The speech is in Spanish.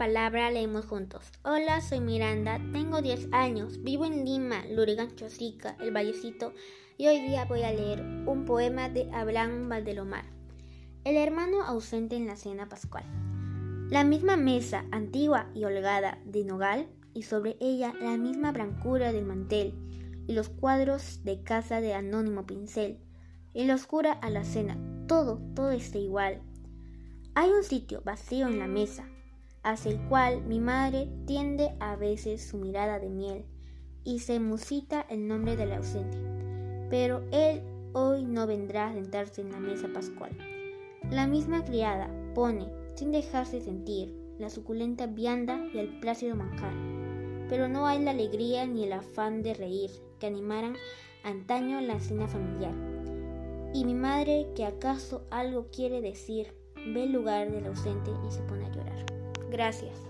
palabra, leemos juntos. Hola, soy Miranda, tengo 10 años, vivo en Lima, Lurigancho Chosica, El Vallecito, y hoy día voy a leer un poema de Abraham Valdelomar, El hermano ausente en la cena pascual. La misma mesa, antigua y holgada, de nogal, y sobre ella la misma blancura del mantel, y los cuadros de casa de anónimo pincel, y la oscura alacena, todo, todo está igual. Hay un sitio vacío en la mesa, hacia el cual mi madre tiende a veces su mirada de miel y se musita el nombre del ausente. Pero él hoy no vendrá a sentarse en la mesa pascual. La misma criada pone, sin dejarse sentir, la suculenta vianda y el plácido manjar. Pero no hay la alegría ni el afán de reír que animaran antaño la cena familiar. Y mi madre, que acaso algo quiere decir, ve el lugar del ausente y se pone a llorar. Gracias.